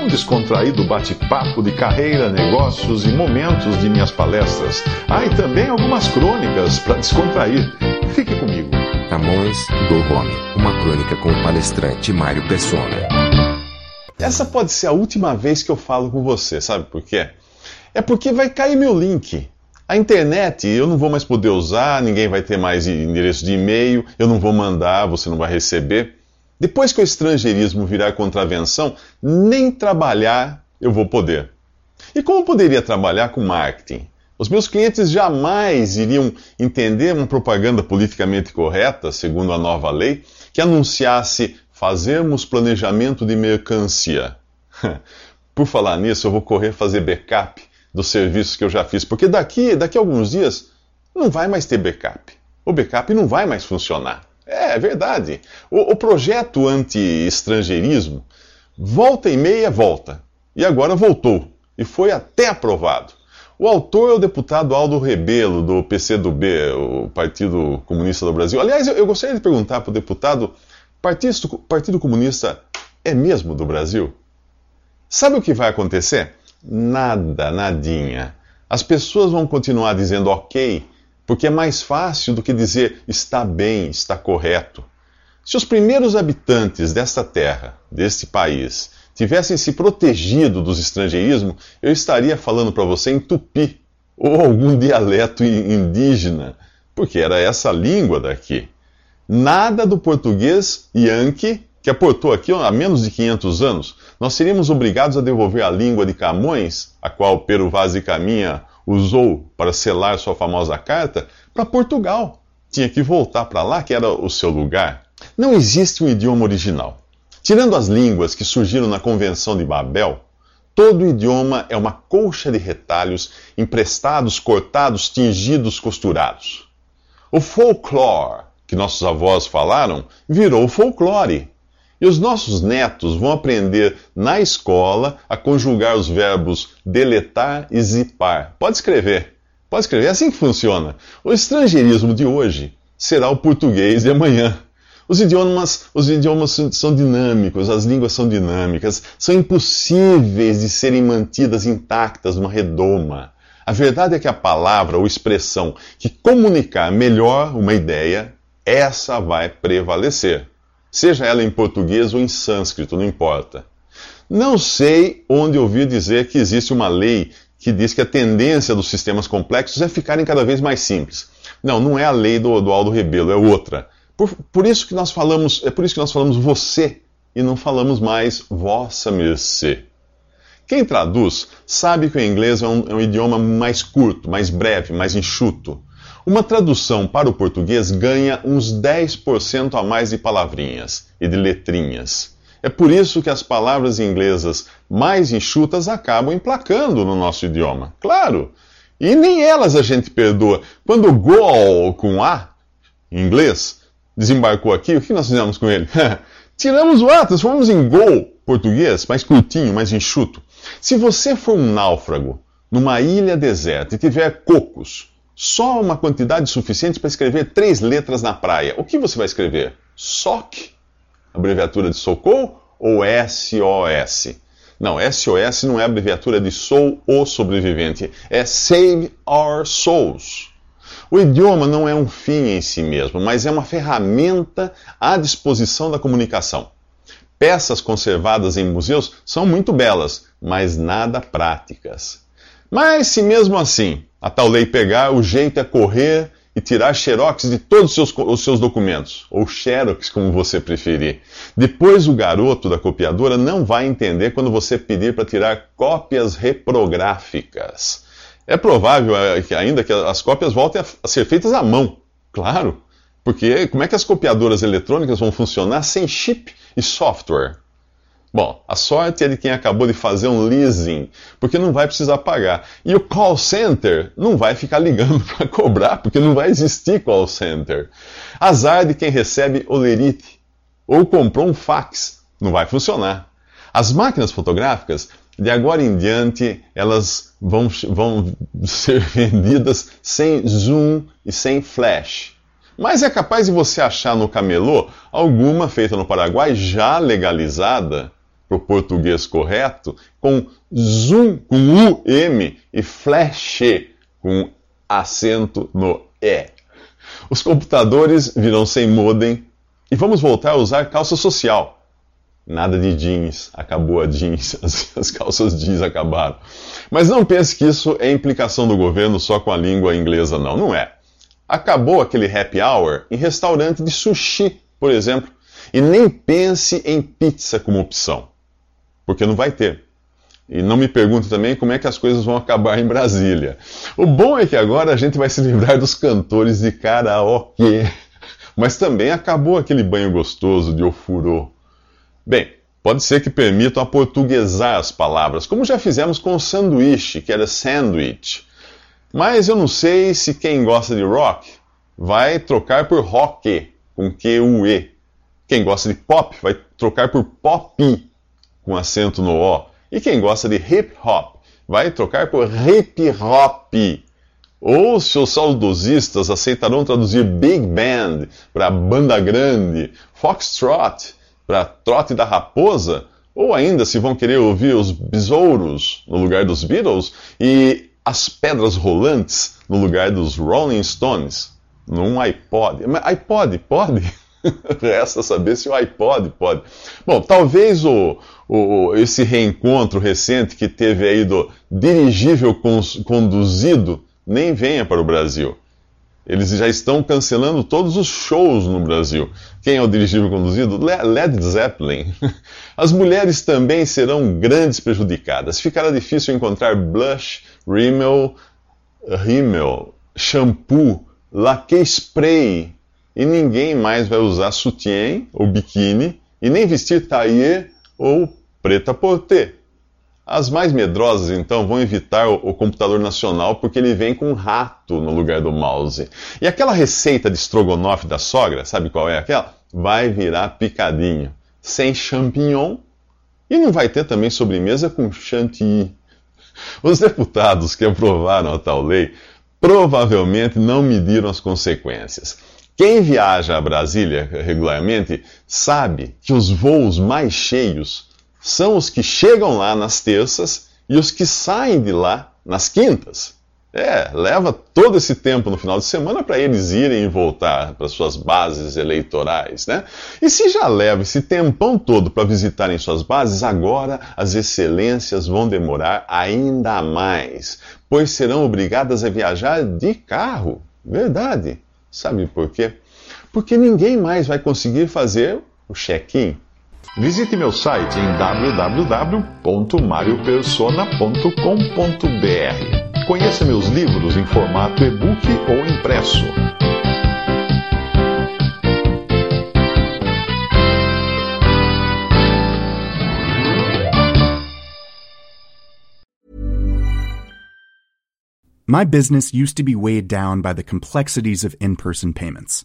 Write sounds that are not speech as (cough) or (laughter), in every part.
Um descontraído bate-papo de carreira, negócios e momentos de minhas palestras. Ah, e também algumas crônicas para descontrair. Fique comigo. Camões do Rome, uma crônica com o palestrante Mário Persona. Essa pode ser a última vez que eu falo com você, sabe por quê? É porque vai cair meu link. A internet eu não vou mais poder usar, ninguém vai ter mais endereço de e-mail, eu não vou mandar, você não vai receber. Depois que o estrangeirismo virar contravenção, nem trabalhar eu vou poder. E como poderia trabalhar com marketing? Os meus clientes jamais iriam entender uma propaganda politicamente correta, segundo a nova lei, que anunciasse fazermos planejamento de mercancia. (laughs) Por falar nisso, eu vou correr fazer backup dos serviços que eu já fiz, porque daqui, daqui a alguns dias não vai mais ter backup. O backup não vai mais funcionar. É, é verdade. O, o projeto anti-estrangeirismo volta e meia volta. E agora voltou. E foi até aprovado. O autor é o deputado Aldo Rebelo, do PCdoB, o Partido Comunista do Brasil. Aliás, eu, eu gostaria de perguntar para o deputado: Partido, Partido Comunista é mesmo do Brasil? Sabe o que vai acontecer? Nada, nadinha. As pessoas vão continuar dizendo ok, porque é mais fácil do que dizer está bem, está correto. Se os primeiros habitantes desta terra, deste país, tivessem se protegido dos estrangeirismos, eu estaria falando para você em tupi ou algum dialeto indígena, porque era essa língua daqui. Nada do português yankee que aportou aqui há menos de 500 anos, nós seríamos obrigados a devolver a língua de Camões, a qual Pero Vaz de Caminha usou para selar sua famosa carta, para Portugal. Tinha que voltar para lá, que era o seu lugar. Não existe um idioma original. Tirando as línguas que surgiram na Convenção de Babel, todo idioma é uma colcha de retalhos emprestados, cortados, tingidos, costurados. O folclore que nossos avós falaram virou folclore. E os nossos netos vão aprender na escola a conjugar os verbos deletar e zipar. Pode escrever. Pode escrever. É assim que funciona. O estrangeirismo de hoje será o português de amanhã. Os idiomas, os idiomas são dinâmicos, as línguas são dinâmicas, são impossíveis de serem mantidas intactas numa redoma. A verdade é que a palavra ou expressão que comunicar melhor uma ideia, essa vai prevalecer seja ela em português ou em sânscrito, não importa. Não sei onde ouvi dizer que existe uma lei que diz que a tendência dos sistemas complexos é ficarem cada vez mais simples. Não, não é a lei do, do Aldo Rebelo, é outra. Por, por, isso que nós falamos, é por isso que nós falamos você e não falamos mais vossa mercê. Quem traduz sabe que o inglês é um, é um idioma mais curto, mais breve, mais enxuto. Uma tradução para o português ganha uns 10% a mais de palavrinhas e de letrinhas. É por isso que as palavras inglesas mais enxutas acabam emplacando no nosso idioma. Claro! E nem elas a gente perdoa. Quando o go com A, em inglês, desembarcou aqui, o que nós fizemos com ele? (laughs) Tiramos o A, transformamos em go português, mais curtinho, mais enxuto. Se você for um náufrago numa ilha deserta e tiver cocos, só uma quantidade suficiente para escrever três letras na praia. O que você vai escrever? SOC? Abreviatura de socorro ou SOS? Não, SOS não é abreviatura de Sou o Sobrevivente, é Save Our Souls. O idioma não é um fim em si mesmo, mas é uma ferramenta à disposição da comunicação. Peças conservadas em museus são muito belas, mas nada práticas. Mas se mesmo assim a tal lei pegar, o jeito é correr e tirar xerox de todos os seus, os seus documentos, ou xerox, como você preferir. Depois o garoto da copiadora não vai entender quando você pedir para tirar cópias reprográficas. É provável é, que ainda que as cópias voltem a ser feitas à mão, claro, porque como é que as copiadoras eletrônicas vão funcionar sem chip e software? Bom, a sorte é de quem acabou de fazer um leasing, porque não vai precisar pagar. E o call center não vai ficar ligando (laughs) para cobrar, porque não vai existir call center. Azar de quem recebe olerite ou comprou um fax, não vai funcionar. As máquinas fotográficas, de agora em diante, elas vão, vão (laughs) ser vendidas sem zoom e sem flash. Mas é capaz de você achar no camelô alguma feita no Paraguai já legalizada para o português correto, com zoom com UM e flash com acento no E. Os computadores virão sem modem e vamos voltar a usar calça social. Nada de jeans, acabou a jeans, (laughs) as, as, calças jeans acabaram. Mas não pense que isso é implicação do governo só com a língua inglesa, não, não é. Acabou aquele happy hour em restaurante de sushi, por exemplo, e nem pense em pizza como opção porque não vai ter. E não me pergunte também como é que as coisas vão acabar em Brasília. O bom é que agora a gente vai se livrar dos cantores de karaokê. Mas também acabou aquele banho gostoso de ofurô. Bem, pode ser que permitam aportuguesar as palavras, como já fizemos com o sanduíche, que era sandwich. Mas eu não sei se quem gosta de rock vai trocar por rock, com Q-U-E. Quem gosta de pop vai trocar por pop, com acento no O. E quem gosta de hip hop vai trocar por hip hop. Ou se os saudosistas aceitarão traduzir big band para banda grande, foxtrot para trote da raposa, ou ainda se vão querer ouvir os besouros no lugar dos Beatles e as pedras rolantes no lugar dos Rolling Stones, num iPod. Mas iPod pode? (laughs) Resta saber se o iPod pode. Bom, talvez o, o, esse reencontro recente que teve aí do dirigível conduzido nem venha para o Brasil. Eles já estão cancelando todos os shows no Brasil. Quem é o dirigível conduzido? Led Zeppelin. (laughs) As mulheres também serão grandes prejudicadas. Ficará difícil encontrar blush, rímel, rímel shampoo, laque spray e ninguém mais vai usar sutiã ou biquíni e nem vestir taillé ou preta porter. As mais medrosas, então, vão evitar o, computador nacional porque ele vem com um rato no lugar do mouse. E aquela receita de estrogonofe da sogra, sabe qual é aquela? Vai virar picadinho, sem champignon e não vai ter também sobremesa com chantilly. Os deputados que aprovaram a tal lei provavelmente não mediram as consequências. Quem viaja a Brasília regularmente sabe que os voos mais cheios são os que chegam lá nas terças e os que saem de lá nas quintas. É, leva todo esse tempo no final de semana para eles irem e voltar para suas bases eleitorais, né? E se já leva esse tempão todo para visitarem suas bases, agora as excelências vão demorar ainda mais, pois serão obrigadas a viajar de carro. Verdade. Sabe por quê? Porque ninguém mais vai conseguir fazer o check-in. Visite meu site em www.mariopersona.com.br. Conheça meus livros em formato e-book ou impresso. My business used to be weighed down by the complexities of in person payments.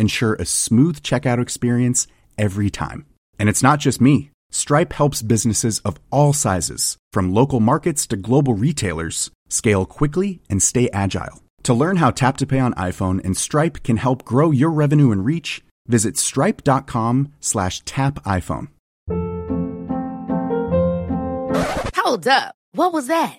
ensure a smooth checkout experience every time. And it's not just me. Stripe helps businesses of all sizes, from local markets to global retailers, scale quickly and stay agile. To learn how Tap to Pay on iPhone and Stripe can help grow your revenue and reach, visit stripe.com slash tap iPhone. Hold up. What was that?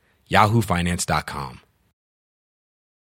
yahoofinance.com.